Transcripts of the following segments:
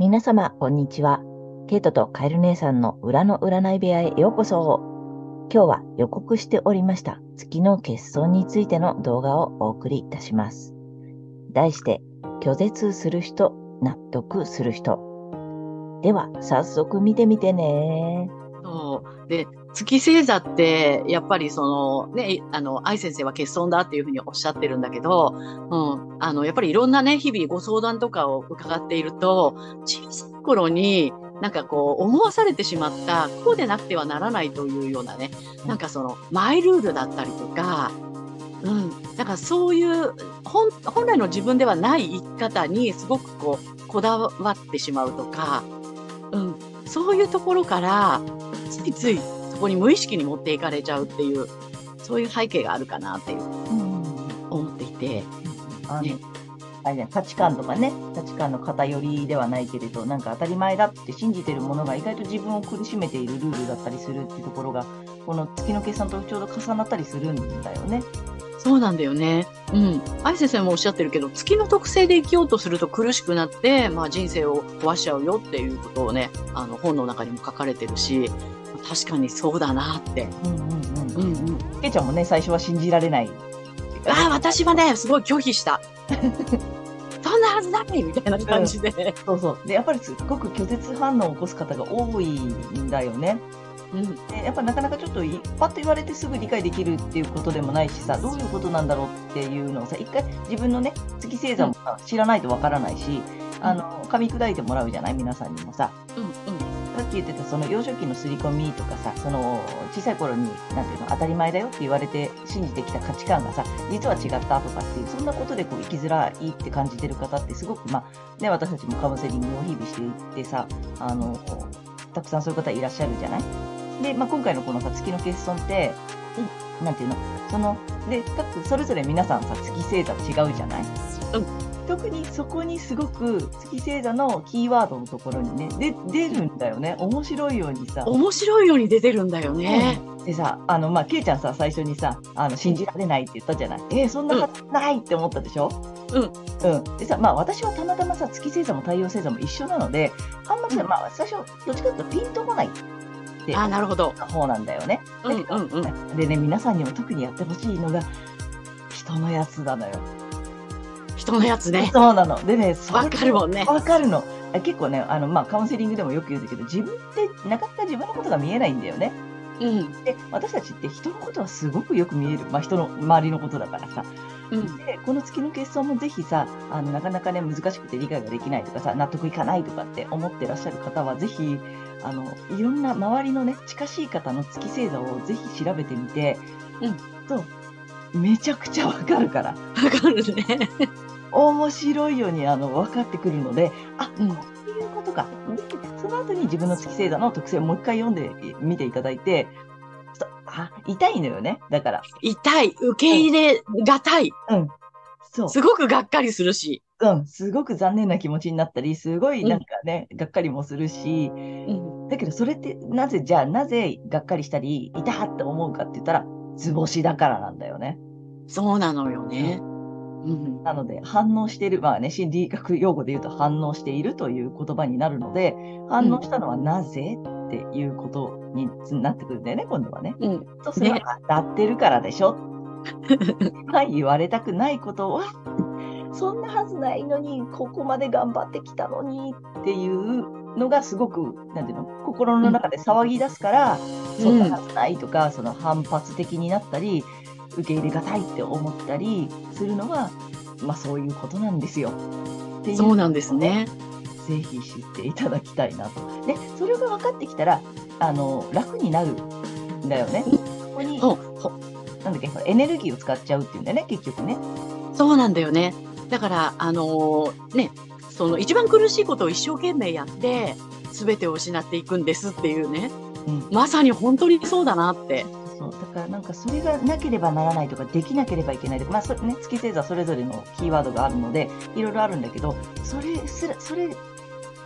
皆様、こんにちは。ケイトとカエル姉さんの裏の占い部屋へようこそ。今日は予告しておりました月の欠損についての動画をお送りいたします。題して、拒絶する人、納得する人。では、早速見てみてね。そう。で、月星座って、やっぱりその、ね、あの、愛先生は欠損だっていうふうにおっしゃってるんだけど、うん。あの、やっぱりいろんなね、日々ご相談とかを伺っていると、小さい頃に、なんかこう、思わされてしまった、こうでなくてはならないというようなね、なんかその、マイルールだったりとか、うん。なんかそういう、本、本来の自分ではない生き方にすごくこう、こだわってしまうとか、うん。そういうところから、ついついそこに無意識に持っていかれちゃうっていう、そういう背景があるかなっていう思っていて、あのねあれね、価値観とかね、価値観の偏りではないけれど、なんか当たり前だって信じてるものが意外と自分を苦しめているルールだったりするっていうところが、この月の計算とちょうど重なったりするんだよね。そうなんだよね。うん。愛先生もおっしゃってるけど、月の特性で生きようとすると苦しくなって、まあ人生を壊しちゃうよっていうことをね、あの本の中にも書かれてるし、確かにそうだなって。うんうんうん。うんうん。けいちゃんもね、最初は信じられない。ああ、私はね、すごい拒否した。そんなはずないみたいな感じで。そうそう。で、やっぱりすっごく拒絶反応を起こす方が多いんだよね。うん。でやっぱなかなかちょっといパッと言われてすぐ理解できるっていうことでもないしさ、どういうことなんだろうっていうのをさ、一回自分のね、月星座もさ知らないとわからないし、あの、噛み砕いてもらうじゃない？皆さんにもさ。うん言ってたその幼少期の刷り込みとかさ、その小さい頃に、なていうの、当たり前だよって言われて信じてきた価値観がさ、実は違ったとかっていう、そんなことでこう生きづらいって感じてる方ってすごく、まあ、ね、私たちもカウンセリングを日々していってさ、あの、たくさんそういう方いらっしゃるじゃない？で、まあ、今回のこのさ、月の欠損って、なんていうの？その、で、各、それぞれ皆さんさ、月星座違うじゃない？うん。特にそこにすごく月星座のキーワードのところにね、で、出るんだよね。面白いようにさ。面白いように出てるんだよね。でさ、あの、まあ、ケイちゃんさ、最初にさ、あの、信じられないって言ったじゃない？えーそんなはずないって思ったでしょ？うん。うん。でさ、まあ、私はたまたまさ、月星座も太陽星座も一緒なので、あんまりさ、うんまあ、最初、どっちかというとピンとこないってああ、なるほど。方なんだよね。うんうんうん。でね、皆さんにも特にやってほしいのが、人のやつなのよ。人のやつね。そうなの。でね、わかるもんね。わかるの。あ結構ね、あの、まあ、カウンセリングでもよく言うんだけど、自分ってなかなか自分のことが見えないんだよね。うん。で、私たちって人のことはすごくよく見える。まあ、人の周りのことだからさ。うん。で、この月の欠損もぜひさ、あの、なかなかね、難しくて理解ができないとかさ、納得いかないとかって思ってらっしゃる方は、ぜひ、あの、いろんな周りのね、近しい方の月星座をぜひ調べてみて、うん。と、めちゃくちゃわかるから。わかるね。面白いように、あの、分かってくるので、あ、うん。こういうことか。でその後に自分の月星座の特性をもう一回読んでみていただいて、ちょっとあ、痛いのよね。だから。痛い。受け入れがたい。うん。そう。すごくがっかりするし。うん。すごく残念な気持ちになったり、すごいなんかね、がっかりもするし、うん。だけどそれって、なぜ、じゃあなぜがっかりしたり、痛って思うかって言ったら、図星だからなんだよね。そうなのよね。うん。なので、反応している、まあね、心理学用語で言うと反応しているという言葉になるので、反応したのはなぜっていうことになってくるんだよね、今度はね。うん。そうすればね当たってるからでしょ。はい、言われたくないことは、そんなはずないのに、ここまで頑張ってきたのにっていうのがすごく、なんていうの、心の中で騒ぎ出すから、そんなはずないとか、その反発的になったり、受け入れがたいって思ったりするのは、まあそういうことなんですよ。っていうそうなんですね。ぜひ知っていただきたいなと。で、それが分かってきたら、あの、楽になるんだよね。そこに、なんだっけ、エネルギーを使っちゃうっていうんだよね、結局ね。そうなんだよね。だから、あのーね、その一番苦しいことを一生懸命やって、すべてを失っていくんですっていうね。うん。まさに本当にそうだなって。からなんかそれがなければならないとか、できなければいけないとか、まあそれね、月星座それぞれのキーワードがあるので、いろいろあるんだけど、それすら、それ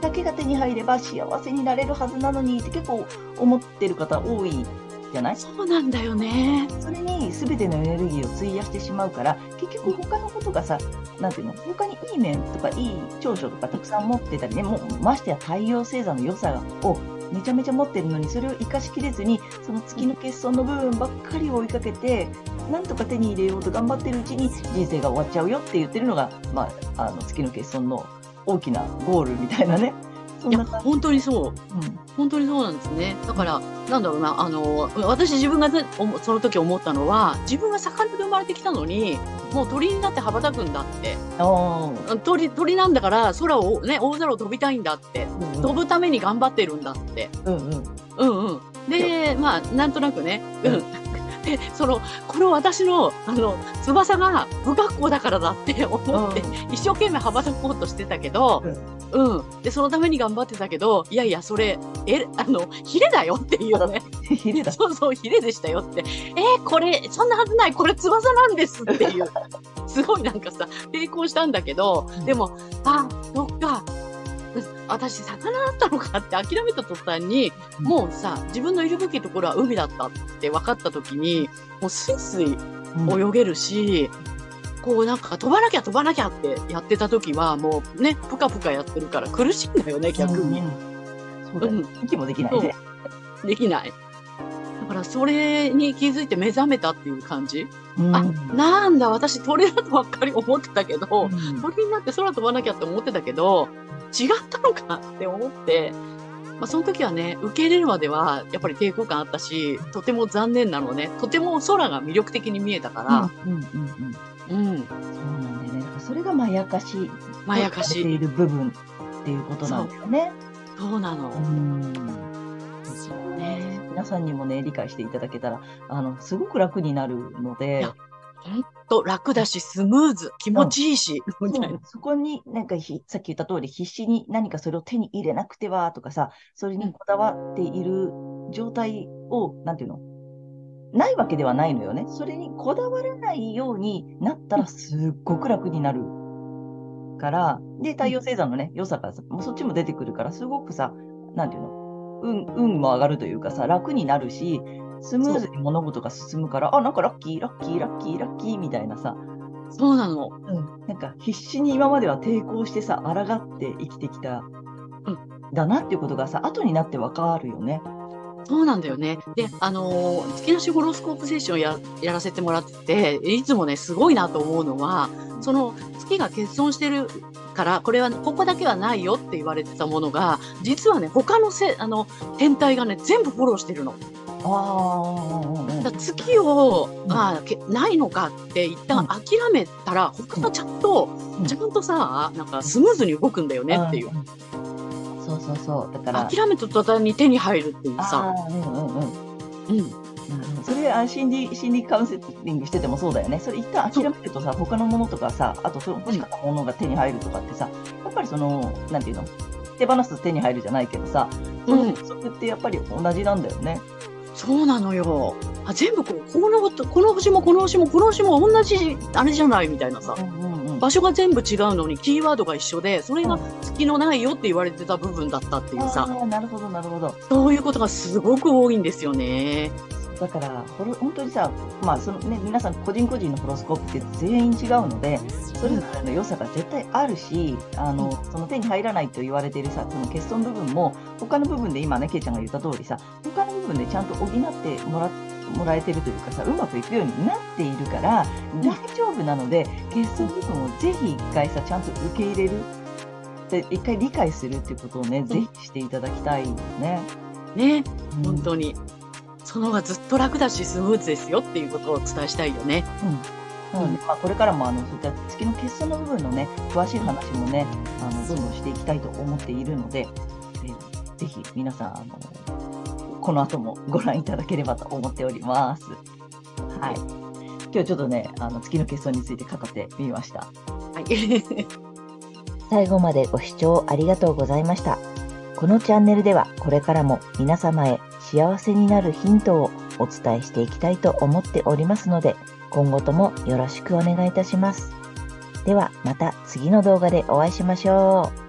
だけが手に入れば幸せになれるはずなのにって結構思ってる方多いじゃない？そうなんだよね。それに全てのエネルギーを費やしてしまうから、結局他のことがさ、なんていうの、他にいい面とかいい長所とかたくさん持ってたりね、もうましてや太陽星座の良さをめちゃめちゃ持ってるのに、それを生かしきれずに、その月の欠損の部分ばっかりを追いかけて、なんとか手に入れようと頑張ってるうちに人生が終わっちゃうよって言ってるのが、まあ、あの月の欠損の大きなゴールみたいなね。いや。本当にそううん本当にそうなんですね。だから、なんだろうな、あの、私自分がその時思ったのは、自分は魚で生まれてきたのに、もう鳥になって羽ばたくんだって。鳥、鳥なんだから、空をね、大空を飛びたいんだって。うん飛ぶために頑張ってるんだって。うんうんうんうん。で、まあ、なんとなくね、ううんん。で、その、この私の、あの、翼が不格好だからだって思って、一生懸命羽ばたこうとしてたけど、うん。で、そのために頑張ってたけど、いやいや、それ、え、あの、ヒレだよっていうね。ヒレだ。そうそう、ヒレでしたよって。えーこれ、そんなはずない、これ翼なんですっていう。すごいなんかさ、抵抗したんだけど、でも、あ、そっか。私、魚だったのかって諦めた途端に、うんもうさ、自分のいるべきところは海だったって分かった時に、もうスイスイうん泳げるし、こうなんか飛ばなきゃ飛ばなきゃってやってた時は、もうね、ぷかぷかやってるから苦しいんだよね、逆に。うんそうだようん息もできないね。できない。だからそれに気づいて目覚めたっていう感じ。うんあ、なんだ、私鳥だとばっかり思ってたけど、うん鳥になって空飛ばなきゃって思ってたけど、違ったのかって思って、まあ、その時はね、受け入れるまではやっぱり抵抗感あったし、とても残念なのね、とても空が魅力的に見えたかうんうんうんうんら、うん、そうなんだよね。だからそれがまやかし。まやかてし。いる部分っていうことなんだよね。そうなのう。ん。ね皆さんにもね、理解していただけたら、あの、すごく楽になるのいでや、ほんと楽だし、スムーズ、気持ちいいし、みたいな。そこになんかひ、さっき言った通り、必死に何かそれを手に入れなくてはとかさ、それにこだわっている状態を、なんていうの？ないわけではないのよね。それにこだわらないようになったらすっごく楽になるから、で、太陽星座のね、良さがさ、もうそっちも出てくるから、すごくさ、なんていうの？運、運も上がるというかさ、楽になるし、スムーズに物事が進むから、あ、なんかラッキー、ラッキー、ラッキー、ラッキーみたいなさ、そうなの。うん、なんか必死に今までは抵抗してさ、抗って生きてきた、うんだなっていうことがさ、後になってわかるよね。そうなんだよね。で、あのー月なしホロスコープセッションややらせてもらってて、いつもね、すごいなと思うのは、その月が欠損してるから、これは、ここだけはないよって言われてたものが、実はね、他のせ、あの、天体がね、全部フォローしてるの。ああ、だ月を、うんああ、けないのかって一旦諦めたら、他がちゃんと、うんちゃんとさ、なんかスムーズに動くんだよねっていう。んそうそうそう。だから、諦めた途端に手に入るっていうあさ。あ、うんうんうん。うん。それあ心理心理カウンセリングしててもそうだよね。それ一旦諦めるとさ、他のものとかさ、あとその欲しかったものが手に入るとかってさ、やっぱりその、なんていうの、手放すと手に入るじゃないけどさ、その法則ってやっぱり同じなんだよね。そうなのよ。あ全部こう、この、この星もこの星もこの星も同じ、あれじゃないみたいなさ。うんうんうん。場所が全部違うのにキーワードが一緒で、それが月のないよって言われてた部分だったっていうさ、ああ、なるほど、なるほど。そういうことがすごく多いんですよね。だから、ホロ本当にさ、まあそのね、皆さん個人個人のホロスコープって全員違うので、それぞれの良さが絶対あるし、あの、その手に入らないと言われているさ、その欠損部分も、他の部分で今ね、ケイちゃんが言った通りさ、他の部分でちゃんと補ってもらもらえてるというかさ、うまくいくようになっているから、大丈夫なので、欠損部分をぜひ一回さ、ちゃんと受け入れる。で一回理解するっていうことをね、ぜひしていただきたいよね。ね、うん本当に。その方がずっと楽だしスムーズですよっていうことをお伝えしたいよね。うんなので、まあ、これからもあのそういった月の欠損の部分のね、詳しい話もね、あのどんどんしていきたいと思っているので、えーぜひ皆さんあの、この後もご覧いただければと思っております。はい。今日ちょっとね、あの月の欠損について語ってみました。はい。最後までご視聴ありがとうございました。このチャンネルではこれからも皆様へ幸せになるヒントをお伝えしていきたいと思っておりますので、今後ともよろしくお願いいたします。ではまた次の動画でお会いしましょう。